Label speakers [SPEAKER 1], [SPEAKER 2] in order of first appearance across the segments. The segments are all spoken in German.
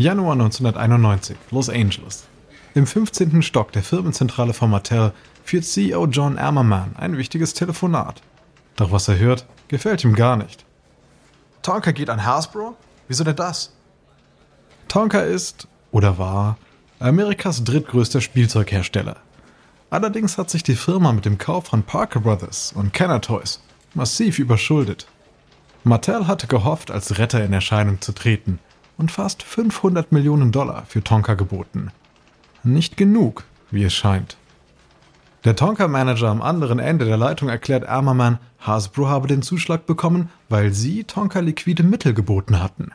[SPEAKER 1] Januar 1991, Los Angeles. Im 15. Stock der Firmenzentrale von Mattel führt CEO John Ammerman ein wichtiges Telefonat. Doch was er hört, gefällt ihm gar nicht.
[SPEAKER 2] Tonka geht an Hasbro? Wieso denn das?
[SPEAKER 1] Tonka ist, oder war, Amerikas drittgrößter Spielzeughersteller. Allerdings hat sich die Firma mit dem Kauf von Parker Brothers und Kenner Toys massiv überschuldet. Mattel hatte gehofft, als Retter in Erscheinung zu treten und fast 500 Millionen Dollar für Tonka geboten. Nicht genug, wie es scheint. Der Tonka-Manager am anderen Ende der Leitung erklärt Ärmermann, Hasbro habe den Zuschlag bekommen, weil sie Tonka liquide Mittel geboten hatten.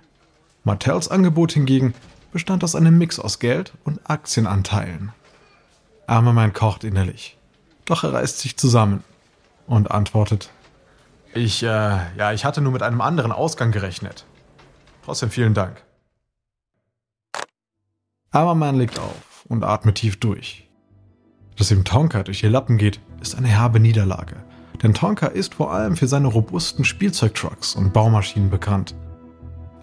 [SPEAKER 1] Mattels Angebot hingegen bestand aus einem Mix aus Geld und Aktienanteilen. Ärmermann kocht innerlich. Doch er reißt sich zusammen und antwortet:
[SPEAKER 2] Ich, äh, ja, ich hatte nur mit einem anderen Ausgang gerechnet. Trotzdem vielen Dank.
[SPEAKER 1] Hammerman legt auf und atmet tief durch. Dass ihm Tonka durch ihr Lappen geht, ist eine herbe Niederlage. Denn Tonka ist vor allem für seine robusten Spielzeugtrucks und Baumaschinen bekannt.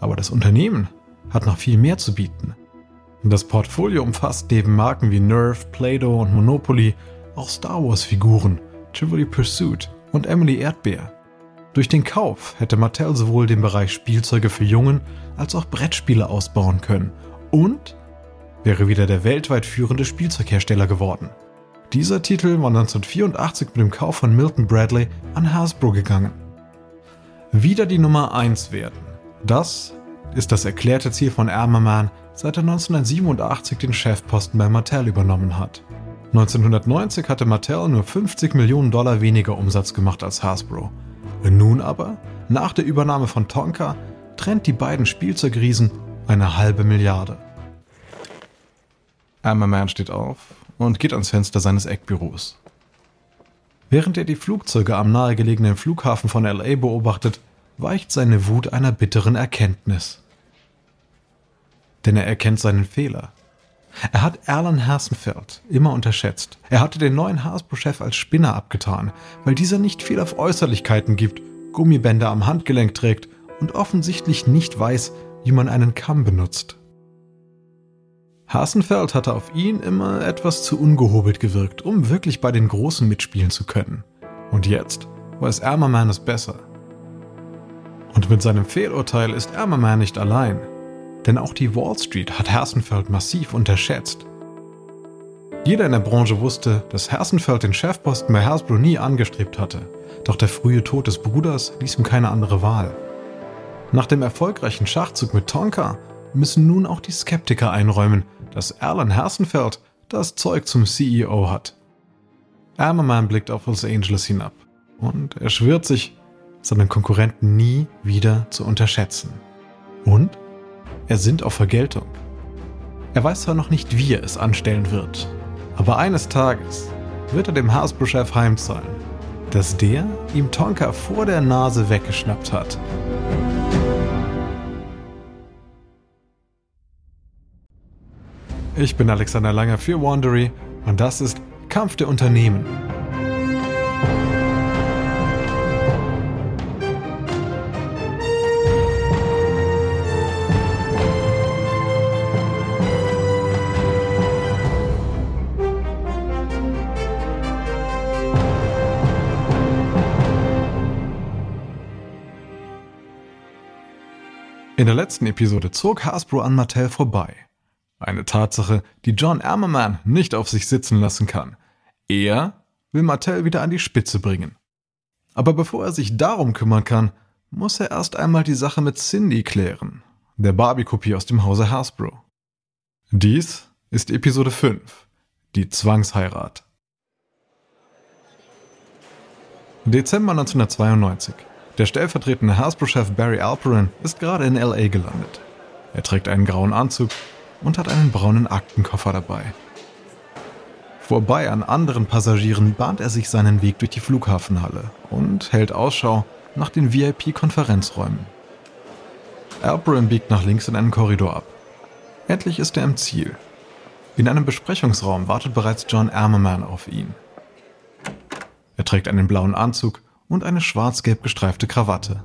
[SPEAKER 1] Aber das Unternehmen hat noch viel mehr zu bieten. Das Portfolio umfasst neben Marken wie Nerf, Play-Doh und Monopoly auch Star Wars-Figuren, Chivalry Pursuit und Emily Erdbeer. Durch den Kauf hätte Mattel sowohl den Bereich Spielzeuge für Jungen als auch Brettspiele ausbauen können und wäre wieder der weltweit führende Spielzeughersteller geworden. Dieser Titel war 1984 mit dem Kauf von Milton Bradley an Hasbro gegangen. Wieder die Nummer 1 werden. Das ist das erklärte Ziel von Ärmerman, seit er 1987 den Chefposten bei Mattel übernommen hat. 1990 hatte Mattel nur 50 Millionen Dollar weniger Umsatz gemacht als Hasbro. Nun aber, nach der Übernahme von Tonka, trennt die beiden Spielzeugriesen eine halbe Milliarde. Ammerman steht auf und geht ans Fenster seines Eckbüros. Während er die Flugzeuge am nahegelegenen Flughafen von LA beobachtet, weicht seine Wut einer bitteren Erkenntnis. Denn er erkennt seinen Fehler. Er hat Alan Hasenfeld immer unterschätzt. Er hatte den neuen Hasbro-Chef als Spinner abgetan, weil dieser nicht viel auf Äußerlichkeiten gibt, Gummibänder am Handgelenk trägt und offensichtlich nicht weiß, wie man einen Kamm benutzt. Hasenfeld hatte auf ihn immer etwas zu ungehobelt gewirkt, um wirklich bei den Großen mitspielen zu können. Und jetzt weiß Ärmerman es besser. Und mit seinem Fehlurteil ist Ärmerman nicht allein. Denn auch die Wall Street hat Hasenfeld massiv unterschätzt. Jeder in der Branche wusste, dass Hasenfeld den Chefposten bei Hasbro nie angestrebt hatte. Doch der frühe Tod des Bruders ließ ihm keine andere Wahl. Nach dem erfolgreichen Schachzug mit Tonka müssen nun auch die Skeptiker einräumen, dass Alan Hersenfeld das Zeug zum CEO hat. Ammerman blickt auf Los Angeles hinab und er schwört sich, seinen Konkurrenten nie wieder zu unterschätzen. Und er sinnt auf Vergeltung. Er weiß zwar noch nicht, wie er es anstellen wird, aber eines Tages wird er dem Hasbro-Chef heimzahlen, dass der ihm Tonka vor der Nase weggeschnappt hat. Ich bin Alexander Langer für Wandery und das ist Kampf der Unternehmen. In der letzten Episode zog Hasbro an Mattel vorbei eine Tatsache, die John Ammerman nicht auf sich sitzen lassen kann. Er will Mattel wieder an die Spitze bringen. Aber bevor er sich darum kümmern kann, muss er erst einmal die Sache mit Cindy klären, der Barbie-Kopie aus dem Hause Hasbro. Dies ist Episode 5, die Zwangsheirat. Dezember 1992. Der stellvertretende Hasbro-Chef Barry Alperin ist gerade in LA gelandet. Er trägt einen grauen Anzug und hat einen braunen Aktenkoffer dabei. Vorbei an anderen Passagieren bahnt er sich seinen Weg durch die Flughafenhalle und hält Ausschau nach den VIP-Konferenzräumen. Alperin biegt nach links in einen Korridor ab. Endlich ist er im Ziel. In einem Besprechungsraum wartet bereits John Ammerman auf ihn. Er trägt einen blauen Anzug und eine schwarz-gelb gestreifte Krawatte.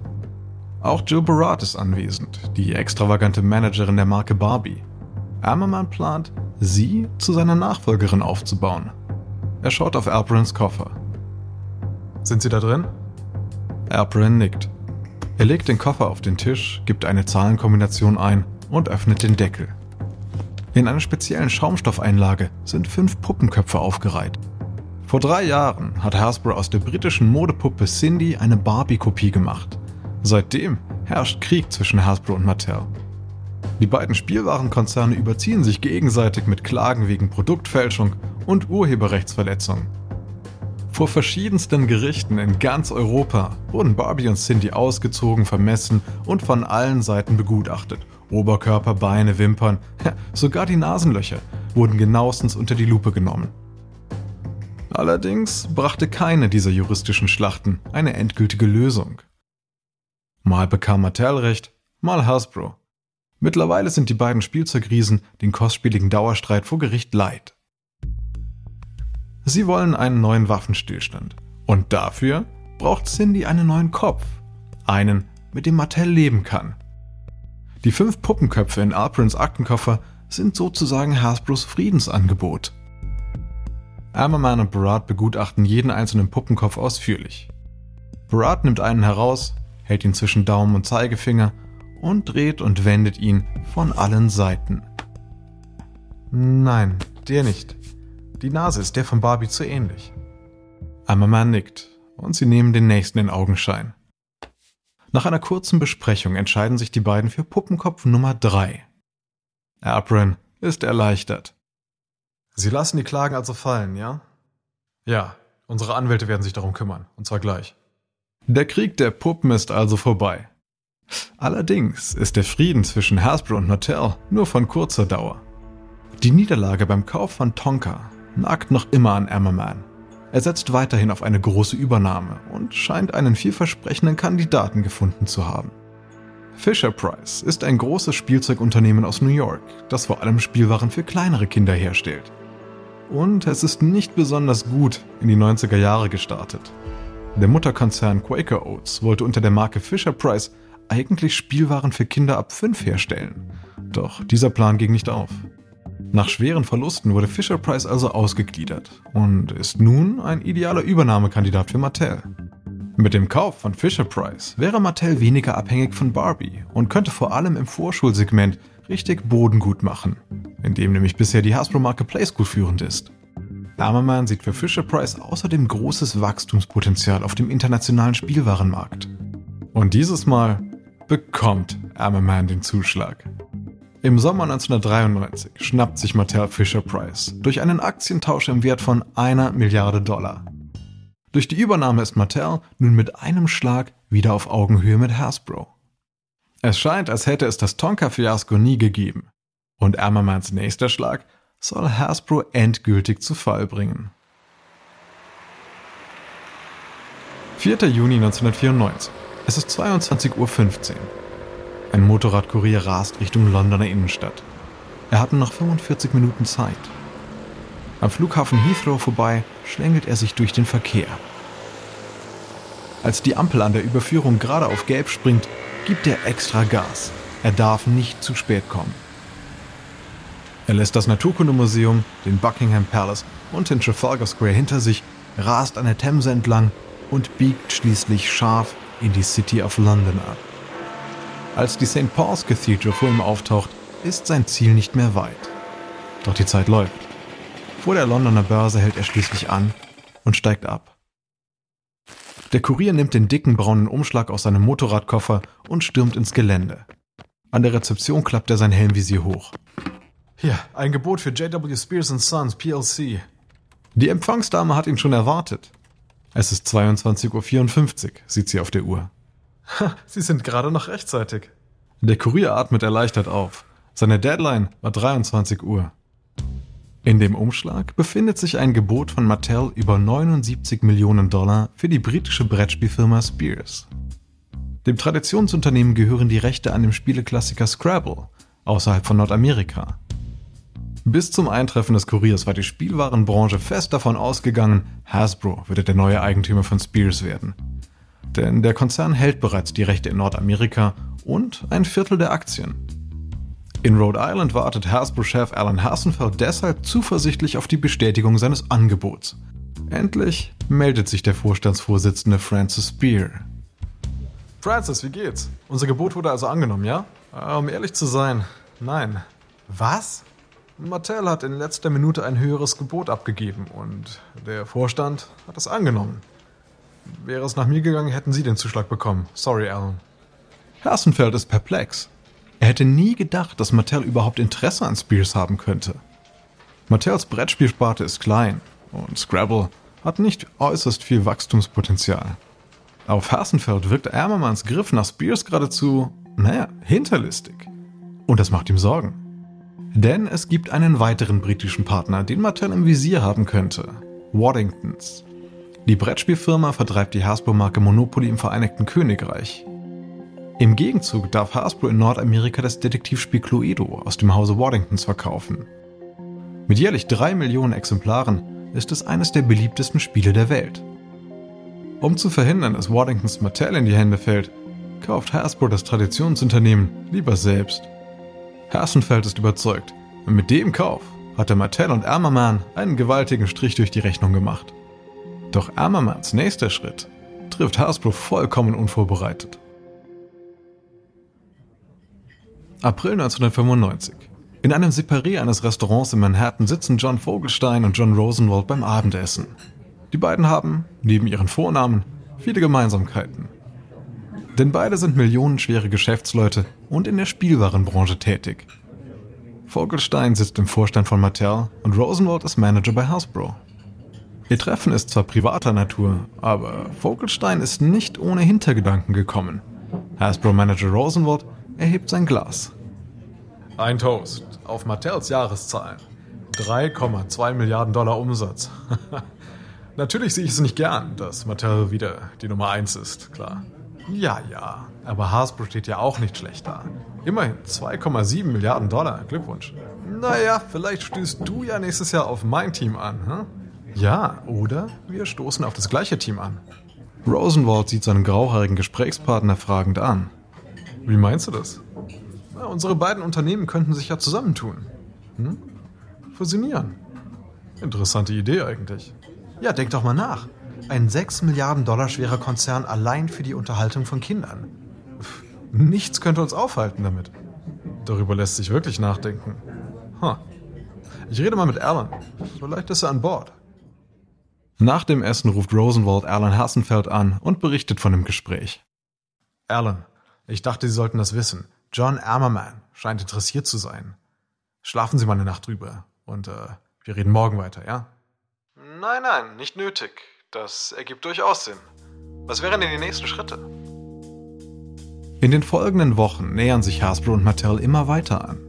[SPEAKER 1] Auch Jill Barat ist anwesend, die extravagante Managerin der Marke Barbie. Ammerman plant, sie zu seiner Nachfolgerin aufzubauen. Er schaut auf Alperins Koffer.
[SPEAKER 2] Sind Sie da drin?
[SPEAKER 1] Alperin nickt. Er legt den Koffer auf den Tisch, gibt eine Zahlenkombination ein und öffnet den Deckel. In einer speziellen Schaumstoffeinlage sind fünf Puppenköpfe aufgereiht. Vor drei Jahren hat Hasbro aus der britischen Modepuppe Cindy eine Barbie-Kopie gemacht. Seitdem herrscht Krieg zwischen Hasbro und Mattel. Die beiden Spielwarenkonzerne überziehen sich gegenseitig mit Klagen wegen Produktfälschung und Urheberrechtsverletzung. Vor verschiedensten Gerichten in ganz Europa wurden Barbie und Cindy ausgezogen, vermessen und von allen Seiten begutachtet. Oberkörper, Beine, Wimpern, sogar die Nasenlöcher wurden genauestens unter die Lupe genommen. Allerdings brachte keine dieser juristischen Schlachten eine endgültige Lösung. Mal bekam Mattel recht, mal Hasbro. Mittlerweile sind die beiden Spielzeugriesen den kostspieligen Dauerstreit vor Gericht leid. Sie wollen einen neuen Waffenstillstand. Und dafür braucht Cindy einen neuen Kopf. Einen, mit dem Mattel leben kann. Die fünf Puppenköpfe in Alprins Aktenkoffer sind sozusagen Hasbros Friedensangebot. Ammerman und Barat begutachten jeden einzelnen Puppenkopf ausführlich. Barat nimmt einen heraus, hält ihn zwischen Daumen und Zeigefinger und dreht und wendet ihn von allen Seiten.
[SPEAKER 2] Nein, der nicht. Die Nase ist der von Barbie zu ähnlich.
[SPEAKER 1] Ammerman nickt und sie nehmen den nächsten in Augenschein. Nach einer kurzen Besprechung entscheiden sich die beiden für Puppenkopf Nummer 3. Apron ist erleichtert.
[SPEAKER 2] Sie lassen die Klagen also fallen, ja? Ja, unsere Anwälte werden sich darum kümmern, und zwar gleich.
[SPEAKER 1] Der Krieg der Puppen ist also vorbei. Allerdings ist der Frieden zwischen Hasbro und Mattel nur von kurzer Dauer. Die Niederlage beim Kauf von Tonka nagt noch immer an Ammerman. Er setzt weiterhin auf eine große Übernahme und scheint einen vielversprechenden Kandidaten gefunden zu haben. Fisher Price ist ein großes Spielzeugunternehmen aus New York, das vor allem Spielwaren für kleinere Kinder herstellt. Und es ist nicht besonders gut in die 90er Jahre gestartet. Der Mutterkonzern Quaker Oats wollte unter der Marke Fisher Price eigentlich Spielwaren für Kinder ab 5 herstellen. Doch dieser Plan ging nicht auf. Nach schweren Verlusten wurde Fisher Price also ausgegliedert und ist nun ein idealer Übernahmekandidat für Mattel. Mit dem Kauf von Fisher Price wäre Mattel weniger abhängig von Barbie und könnte vor allem im Vorschulsegment richtig Boden gut machen, in dem nämlich bisher die Hasbro-Marke Playschool führend ist. Hammerman sieht für Fisher Price außerdem großes Wachstumspotenzial auf dem internationalen Spielwarenmarkt. Und dieses Mal bekommt Hammerman den Zuschlag. Im Sommer 1993 schnappt sich Mattel Fisher Price durch einen Aktientausch im Wert von einer Milliarde Dollar. Durch die Übernahme ist Mattel nun mit einem Schlag wieder auf Augenhöhe mit Hasbro. Es scheint, als hätte es das Tonka-Fiasko nie gegeben. Und Ammermans nächster Schlag soll Hasbro endgültig zu Fall bringen. 4. Juni 1994. Es ist 22.15 Uhr. Ein Motorradkurier rast Richtung Londoner Innenstadt. Er hat noch 45 Minuten Zeit. Am Flughafen Heathrow vorbei schlängelt er sich durch den Verkehr. Als die Ampel an der Überführung gerade auf Gelb springt, gibt er extra Gas. Er darf nicht zu spät kommen. Er lässt das Naturkundemuseum, den Buckingham Palace und den Trafalgar Square hinter sich, rast an der Themse entlang und biegt schließlich scharf in die City of London ab. Als die St. Paul's Cathedral vor ihm auftaucht, ist sein Ziel nicht mehr weit. Doch die Zeit läuft. Vor der Londoner Börse hält er schließlich an und steigt ab. Der Kurier nimmt den dicken braunen Umschlag aus seinem Motorradkoffer und stürmt ins Gelände. An der Rezeption klappt er sein Helmvisier hoch.
[SPEAKER 2] Hier, ein Gebot für JW Spears Sons PLC.
[SPEAKER 1] Die Empfangsdame hat ihn schon erwartet. Es ist 22.54 Uhr, sieht sie auf der Uhr.
[SPEAKER 2] Sie sind gerade noch rechtzeitig.
[SPEAKER 1] Der Kurier atmet erleichtert auf. Seine Deadline war 23 Uhr. In dem Umschlag befindet sich ein Gebot von Mattel über 79 Millionen Dollar für die britische Brettspielfirma Spears. Dem Traditionsunternehmen gehören die Rechte an dem Spieleklassiker Scrabble außerhalb von Nordamerika. Bis zum Eintreffen des Kuriers war die Spielwarenbranche fest davon ausgegangen, Hasbro würde der neue Eigentümer von Spears werden. Denn der Konzern hält bereits die Rechte in Nordamerika und ein Viertel der Aktien. In Rhode Island wartet Hasbro-Chef Alan Hassenfeld deshalb zuversichtlich auf die Bestätigung seines Angebots. Endlich meldet sich der Vorstandsvorsitzende Francis Spear.
[SPEAKER 2] Francis, wie geht's? Unser Gebot wurde also angenommen, ja? Äh, um ehrlich zu sein, nein.
[SPEAKER 1] Was?
[SPEAKER 2] Mattel hat in letzter Minute ein höheres Gebot abgegeben und der Vorstand hat es angenommen. Wäre es nach mir gegangen, hätten Sie den Zuschlag bekommen. Sorry, Alan.
[SPEAKER 1] Hassenfeld ist perplex. Er hätte nie gedacht, dass Mattel überhaupt Interesse an Spears haben könnte. Mattels Brettspielsparte ist klein und Scrabble hat nicht äußerst viel Wachstumspotenzial. Auf Hassenfeld wirkt Ärmermanns Griff nach Spears geradezu, naja, hinterlistig. Und das macht ihm Sorgen. Denn es gibt einen weiteren britischen Partner, den Mattel im Visier haben könnte. Waddingtons. Die Brettspielfirma vertreibt die Hasbro-Marke Monopoly im Vereinigten Königreich. Im Gegenzug darf Hasbro in Nordamerika das Detektivspiel Cluedo aus dem Hause Waddingtons verkaufen. Mit jährlich drei Millionen Exemplaren ist es eines der beliebtesten Spiele der Welt. Um zu verhindern, dass Waddingtons Mattel in die Hände fällt, kauft Hasbro das Traditionsunternehmen lieber selbst. Hassenfeld ist überzeugt. Und mit dem Kauf hat der Mattel und Ärmermann einen gewaltigen Strich durch die Rechnung gemacht. Doch Ärmermanns nächster Schritt trifft Hasbro vollkommen unvorbereitet. April 1995. In einem Separé eines Restaurants in Manhattan sitzen John Vogelstein und John Rosenwald beim Abendessen. Die beiden haben, neben ihren Vornamen, viele Gemeinsamkeiten. Denn beide sind millionenschwere Geschäftsleute und in der Spielwarenbranche tätig. Vogelstein sitzt im Vorstand von Mattel und Rosenwald ist Manager bei Hasbro. Ihr Treffen ist zwar privater Natur, aber Vogelstein ist nicht ohne Hintergedanken gekommen. Hasbro-Manager Rosenwald erhebt sein Glas.
[SPEAKER 2] Ein Toast auf Mattels Jahreszahlen. 3,2 Milliarden Dollar Umsatz. Natürlich sehe ich es nicht gern, dass Mattel wieder die Nummer 1 ist, klar. Ja, ja, aber Hasbro steht ja auch nicht schlecht da. Immerhin 2,7 Milliarden Dollar. Glückwunsch. Naja, vielleicht stößt du ja nächstes Jahr auf mein Team an, hm? Ja, oder wir stoßen auf das gleiche Team an.
[SPEAKER 1] Rosenwald sieht seinen grauhaarigen Gesprächspartner fragend an.
[SPEAKER 2] Wie meinst du das? Na, unsere beiden Unternehmen könnten sich ja zusammentun. Hm? Fusionieren. Interessante Idee eigentlich.
[SPEAKER 1] Ja, denk doch mal nach. Ein 6 Milliarden Dollar schwerer Konzern allein für die Unterhaltung von Kindern.
[SPEAKER 2] Nichts könnte uns aufhalten damit. Darüber lässt sich wirklich nachdenken. Huh. Ich rede mal mit Alan. Vielleicht ist er an Bord.
[SPEAKER 1] Nach dem Essen ruft Rosenwald Alan Hassenfeld an und berichtet von dem Gespräch.
[SPEAKER 2] Alan, ich dachte, Sie sollten das wissen. John Ammerman scheint interessiert zu sein. Schlafen Sie mal eine Nacht drüber und äh, wir reden morgen weiter, ja?
[SPEAKER 1] Nein, nein, nicht nötig. Das ergibt durchaus Sinn. Was wären denn die nächsten Schritte? In den folgenden Wochen nähern sich Hasbro und Mattel immer weiter an.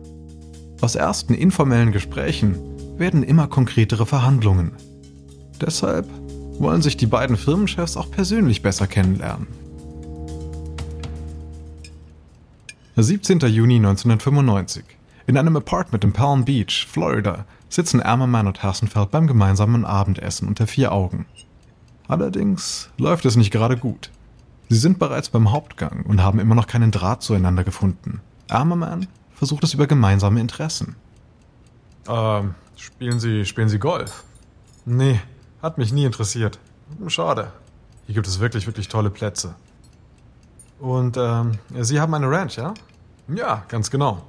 [SPEAKER 1] Aus ersten informellen Gesprächen werden immer konkretere Verhandlungen. Deshalb wollen sich die beiden Firmenchefs auch persönlich besser kennenlernen. 17. Juni 1995. In einem Apartment in Palm Beach, Florida, sitzen Ammerman und Hassenfeld beim gemeinsamen Abendessen unter vier Augen. Allerdings läuft es nicht gerade gut. Sie sind bereits beim Hauptgang und haben immer noch keinen Draht zueinander gefunden. Armerman versucht es über gemeinsame Interessen.
[SPEAKER 2] Ähm, spielen Sie, spielen Sie Golf? Nee, hat mich nie interessiert. Schade. Hier gibt es wirklich, wirklich tolle Plätze. Und ähm, Sie haben eine Ranch, ja? Ja, ganz genau.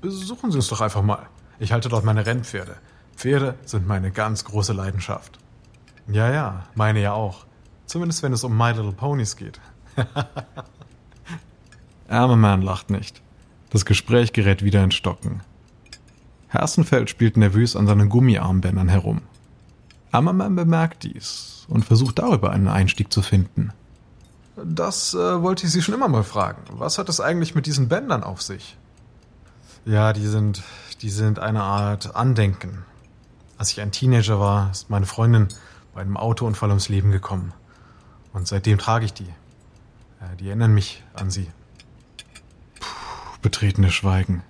[SPEAKER 2] Besuchen Sie uns doch einfach mal. Ich halte dort meine Rennpferde. Pferde sind meine ganz große Leidenschaft. Ja, ja, meine ja auch. Zumindest wenn es um My Little Ponies geht.
[SPEAKER 1] Armer lacht nicht. Das Gespräch gerät wieder in Stocken. Hersenfeld spielt nervös an seinen Gummiarmbändern herum. Ammerman bemerkt dies und versucht darüber einen Einstieg zu finden.
[SPEAKER 2] Das äh, wollte ich Sie schon immer mal fragen. Was hat es eigentlich mit diesen Bändern auf sich? Ja, die sind, die sind eine Art Andenken. Als ich ein Teenager war, ist meine Freundin bei einem Autounfall ums Leben gekommen. Und seitdem trage ich die. Ja, die erinnern mich an sie.
[SPEAKER 1] Puh, betretenes Schweigen.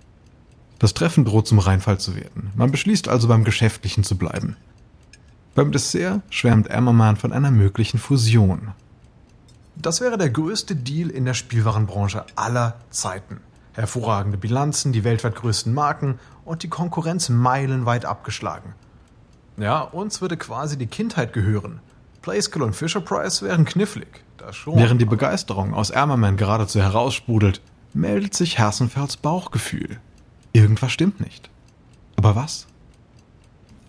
[SPEAKER 1] Das Treffen droht zum Reinfall zu werden. Man beschließt also beim Geschäftlichen zu bleiben. Beim Dessert schwärmt Emmerman von einer möglichen Fusion.
[SPEAKER 2] Das wäre der größte Deal in der Spielwarenbranche aller Zeiten. Hervorragende Bilanzen, die weltweit größten Marken und die Konkurrenz meilenweit abgeschlagen. Ja, uns würde quasi die Kindheit gehören. Playskill und Fisher Price wären knifflig.
[SPEAKER 1] Das schon. Während die Begeisterung aus Ärmerman geradezu heraussprudelt, meldet sich Hersenfelds Bauchgefühl. Irgendwas stimmt nicht. Aber was?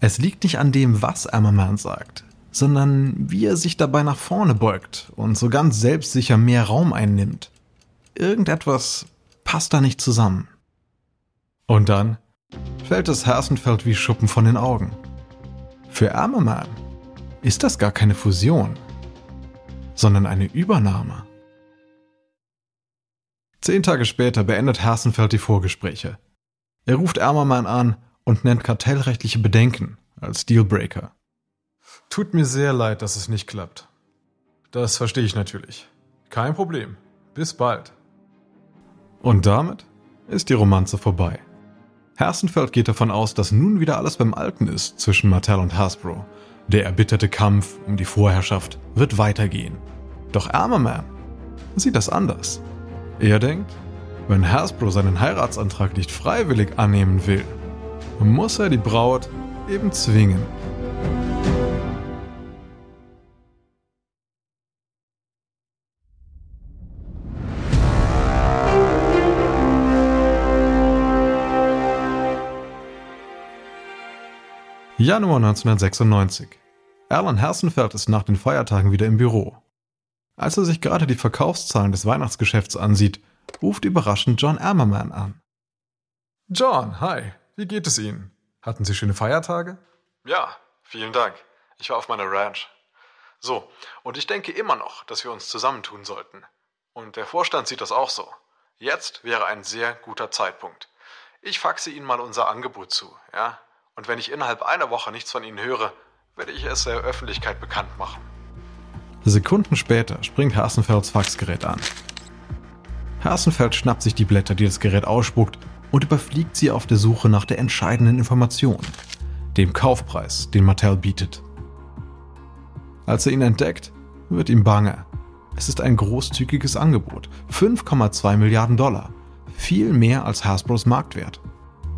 [SPEAKER 1] Es liegt nicht an dem, was Ammerman sagt, sondern wie er sich dabei nach vorne beugt und so ganz selbstsicher mehr Raum einnimmt. Irgendetwas passt da nicht zusammen. Und dann fällt es Hersenfeld wie Schuppen von den Augen. Für Ammerman ist das gar keine Fusion, sondern eine Übernahme. Zehn Tage später beendet Hersenfeld die Vorgespräche. Er ruft Ärmermann an und nennt kartellrechtliche Bedenken als Dealbreaker.
[SPEAKER 2] Tut mir sehr leid, dass es nicht klappt. Das verstehe ich natürlich. Kein Problem. Bis bald.
[SPEAKER 1] Und damit ist die Romanze vorbei. Hersenfeld geht davon aus, dass nun wieder alles beim Alten ist zwischen Mattel und Hasbro. Der erbitterte Kampf um die Vorherrschaft wird weitergehen. Doch Armerman sieht das anders. Er denkt, wenn Hasbro seinen Heiratsantrag nicht freiwillig annehmen will, muss er die Braut eben zwingen. Januar 1996. Erland Hersenfeld ist nach den Feiertagen wieder im Büro. Als er sich gerade die Verkaufszahlen des Weihnachtsgeschäfts ansieht, ruft überraschend John Ammerman an.
[SPEAKER 2] John, hi, wie geht es Ihnen? Hatten Sie schöne Feiertage?
[SPEAKER 3] Ja, vielen Dank. Ich war auf meiner Ranch. So, und ich denke immer noch, dass wir uns zusammentun sollten. Und der Vorstand sieht das auch so. Jetzt wäre ein sehr guter Zeitpunkt. Ich faxe Ihnen mal unser Angebot zu, ja? Und wenn ich innerhalb einer Woche nichts von Ihnen höre, werde ich es der Öffentlichkeit bekannt machen.
[SPEAKER 1] Sekunden später springt Hasenfelds Faxgerät an. Hasenfeld schnappt sich die Blätter, die das Gerät ausspuckt, und überfliegt sie auf der Suche nach der entscheidenden Information, dem Kaufpreis, den Mattel bietet. Als er ihn entdeckt, wird ihm bange. Es ist ein großzügiges Angebot, 5,2 Milliarden Dollar, viel mehr als Hasbros Marktwert.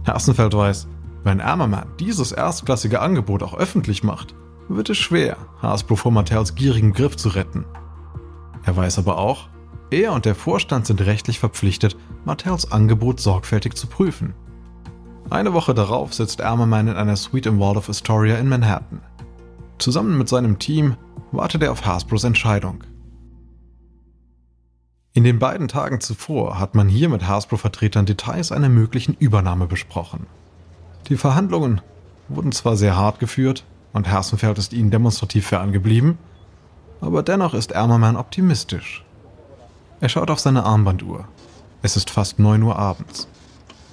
[SPEAKER 1] Hasenfeld weiß, wenn Ammerman dieses erstklassige Angebot auch öffentlich macht, wird es schwer, Hasbro vor Mattels gierigem Griff zu retten. Er weiß aber auch, er und der Vorstand sind rechtlich verpflichtet, Mattels Angebot sorgfältig zu prüfen. Eine Woche darauf sitzt Ammerman in einer Suite im Wall of Astoria in Manhattan. Zusammen mit seinem Team wartet er auf Hasbros Entscheidung. In den beiden Tagen zuvor hat man hier mit Hasbro-Vertretern Details einer möglichen Übernahme besprochen. Die Verhandlungen wurden zwar sehr hart geführt und Hersenfeld ist ihnen demonstrativ fern geblieben, aber dennoch ist Ermermann optimistisch. Er schaut auf seine Armbanduhr. Es ist fast 9 Uhr abends.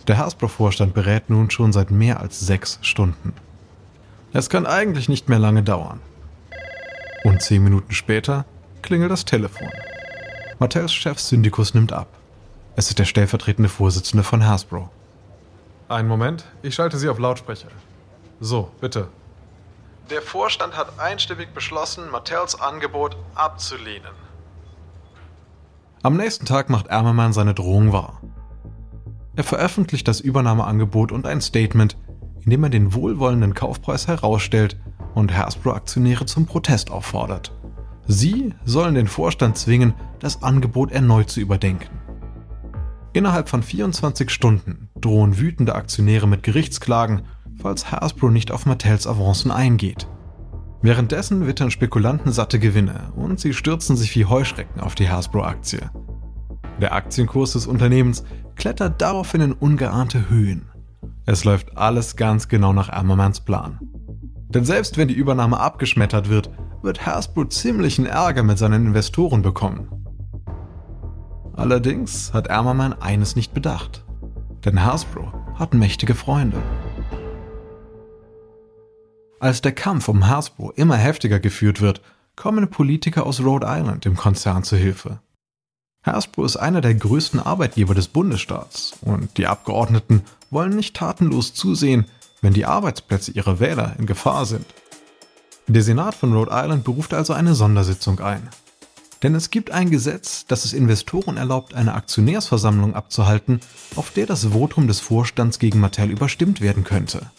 [SPEAKER 1] Der Hasbro-Vorstand berät nun schon seit mehr als sechs Stunden. Es kann eigentlich nicht mehr lange dauern. Und zehn Minuten später klingelt das Telefon. Mattels Chef Syndikus nimmt ab. Es ist der stellvertretende Vorsitzende von Hasbro.
[SPEAKER 2] Einen Moment, ich schalte Sie auf Lautsprecher. So, bitte.
[SPEAKER 3] Der Vorstand hat einstimmig beschlossen, Mattels Angebot abzulehnen.
[SPEAKER 1] Am nächsten Tag macht Ermermann seine Drohung wahr. Er veröffentlicht das Übernahmeangebot und ein Statement, in dem er den wohlwollenden Kaufpreis herausstellt und Hasbro-Aktionäre zum Protest auffordert. Sie sollen den Vorstand zwingen, das Angebot erneut zu überdenken. Innerhalb von 24 Stunden drohen wütende Aktionäre mit Gerichtsklagen, falls Hasbro nicht auf Mattels Avancen eingeht. Währenddessen wittern Spekulanten satte Gewinne und sie stürzen sich wie Heuschrecken auf die Hasbro-Aktie. Der Aktienkurs des Unternehmens klettert daraufhin in ungeahnte Höhen. Es läuft alles ganz genau nach Ammermans Plan. Denn selbst wenn die Übernahme abgeschmettert wird, wird Hasbro ziemlichen Ärger mit seinen Investoren bekommen. Allerdings hat Ammerman eines nicht bedacht. Denn Hasbro hat mächtige Freunde. Als der Kampf um Hasbro immer heftiger geführt wird, kommen Politiker aus Rhode Island dem Konzern zu Hilfe. Hasbro ist einer der größten Arbeitgeber des Bundesstaats und die Abgeordneten wollen nicht tatenlos zusehen, wenn die Arbeitsplätze ihrer Wähler in Gefahr sind. Der Senat von Rhode Island beruft also eine Sondersitzung ein. Denn es gibt ein Gesetz, das es Investoren erlaubt, eine Aktionärsversammlung abzuhalten, auf der das Votum des Vorstands gegen Mattel überstimmt werden könnte.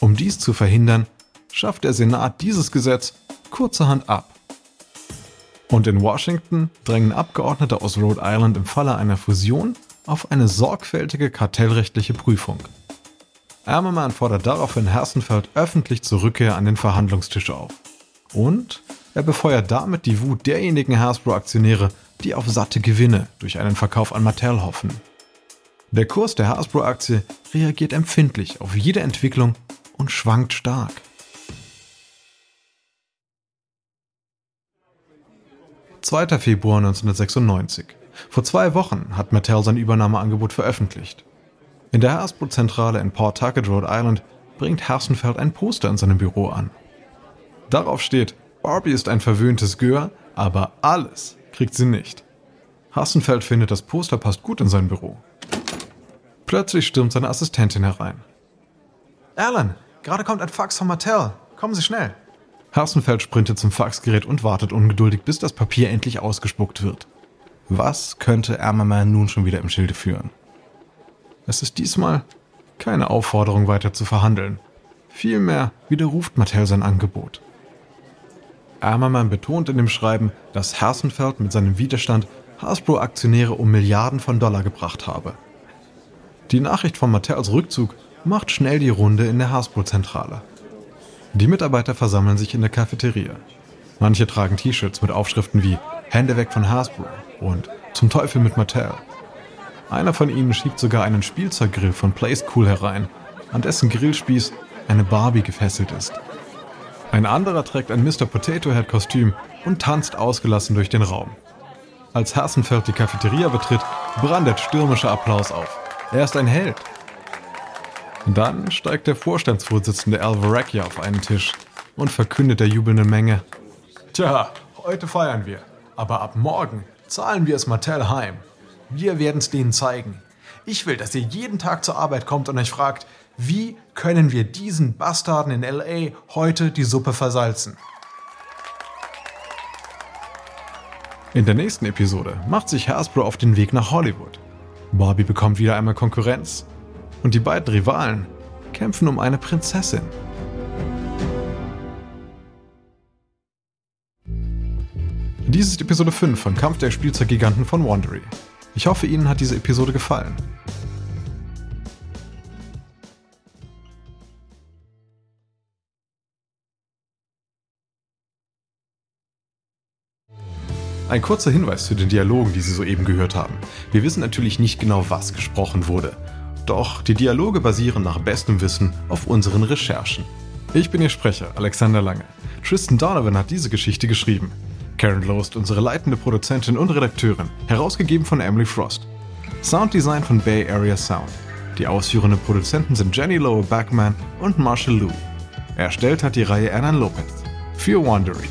[SPEAKER 1] Um dies zu verhindern, schafft der Senat dieses Gesetz kurzerhand ab. Und in Washington drängen Abgeordnete aus Rhode Island im Falle einer Fusion auf eine sorgfältige kartellrechtliche Prüfung. Ammerman fordert daraufhin Hersenfeld öffentlich zur Rückkehr an den Verhandlungstisch auf. Und er befeuert damit die Wut derjenigen Hasbro-Aktionäre, die auf satte Gewinne durch einen Verkauf an Mattel hoffen. Der Kurs der Hasbro-Aktie reagiert empfindlich auf jede Entwicklung und schwankt stark. 2. Februar 1996. Vor zwei Wochen hat Mattel sein Übernahmeangebot veröffentlicht. In der Hasbro-Zentrale in Pawtucket, Rhode Island, bringt Hersenfeld ein Poster in seinem Büro an. Darauf steht, Barbie ist ein verwöhntes Gör, aber alles kriegt sie nicht. Hassenfeld findet, das Poster passt gut in sein Büro. Plötzlich stürmt seine Assistentin herein.
[SPEAKER 2] Alan, gerade kommt ein Fax von Mattel. Kommen Sie schnell.
[SPEAKER 1] Hassenfeld sprintet zum Faxgerät und wartet ungeduldig, bis das Papier endlich ausgespuckt wird. Was könnte Ammerman nun schon wieder im Schilde führen? Es ist diesmal keine Aufforderung weiter zu verhandeln. Vielmehr widerruft Mattel sein Angebot. Ammerman betont in dem Schreiben, dass Hersenfeld mit seinem Widerstand Hasbro-Aktionäre um Milliarden von Dollar gebracht habe. Die Nachricht von Mattels Rückzug macht schnell die Runde in der Hasbro-Zentrale. Die Mitarbeiter versammeln sich in der Cafeteria. Manche tragen T-Shirts mit Aufschriften wie Hände weg von Hasbro und Zum Teufel mit Mattel. Einer von ihnen schiebt sogar einen Spielzeuggrill von Cool herein, an dessen Grillspieß eine Barbie gefesselt ist. Ein anderer trägt ein Mr. Potato Head Kostüm und tanzt ausgelassen durch den Raum. Als Hassenfeld die Cafeteria betritt, brandet stürmischer Applaus auf. Er ist ein Held. Dann steigt der Vorstandsvorsitzende Al Varacchia auf einen Tisch und verkündet der jubelnden Menge:
[SPEAKER 2] Tja, heute feiern wir. Aber ab morgen zahlen wir es Mattel heim. Wir werden es denen zeigen. Ich will, dass ihr jeden Tag zur Arbeit kommt und euch fragt, wie können wir diesen Bastarden in LA heute die Suppe versalzen?
[SPEAKER 1] In der nächsten Episode macht sich Hasbro auf den Weg nach Hollywood. Barbie bekommt wieder einmal Konkurrenz. Und die beiden Rivalen kämpfen um eine Prinzessin. Dies ist Episode 5 von Kampf der Spielzeuggiganten von Wandery. Ich hoffe, Ihnen hat diese Episode gefallen. Ein kurzer Hinweis zu den Dialogen, die Sie soeben gehört haben. Wir wissen natürlich nicht genau, was gesprochen wurde. Doch die Dialoge basieren nach bestem Wissen auf unseren Recherchen. Ich bin Ihr Sprecher, Alexander Lange. Tristan Donovan hat diese Geschichte geschrieben. Karen Lowe ist unsere leitende Produzentin und Redakteurin, herausgegeben von Emily Frost. Sounddesign von Bay Area Sound. Die ausführenden Produzenten sind Jenny Lowe Backman und Marshall Louis. Erstellt hat die Reihe Anna Lopez. Für Wandery.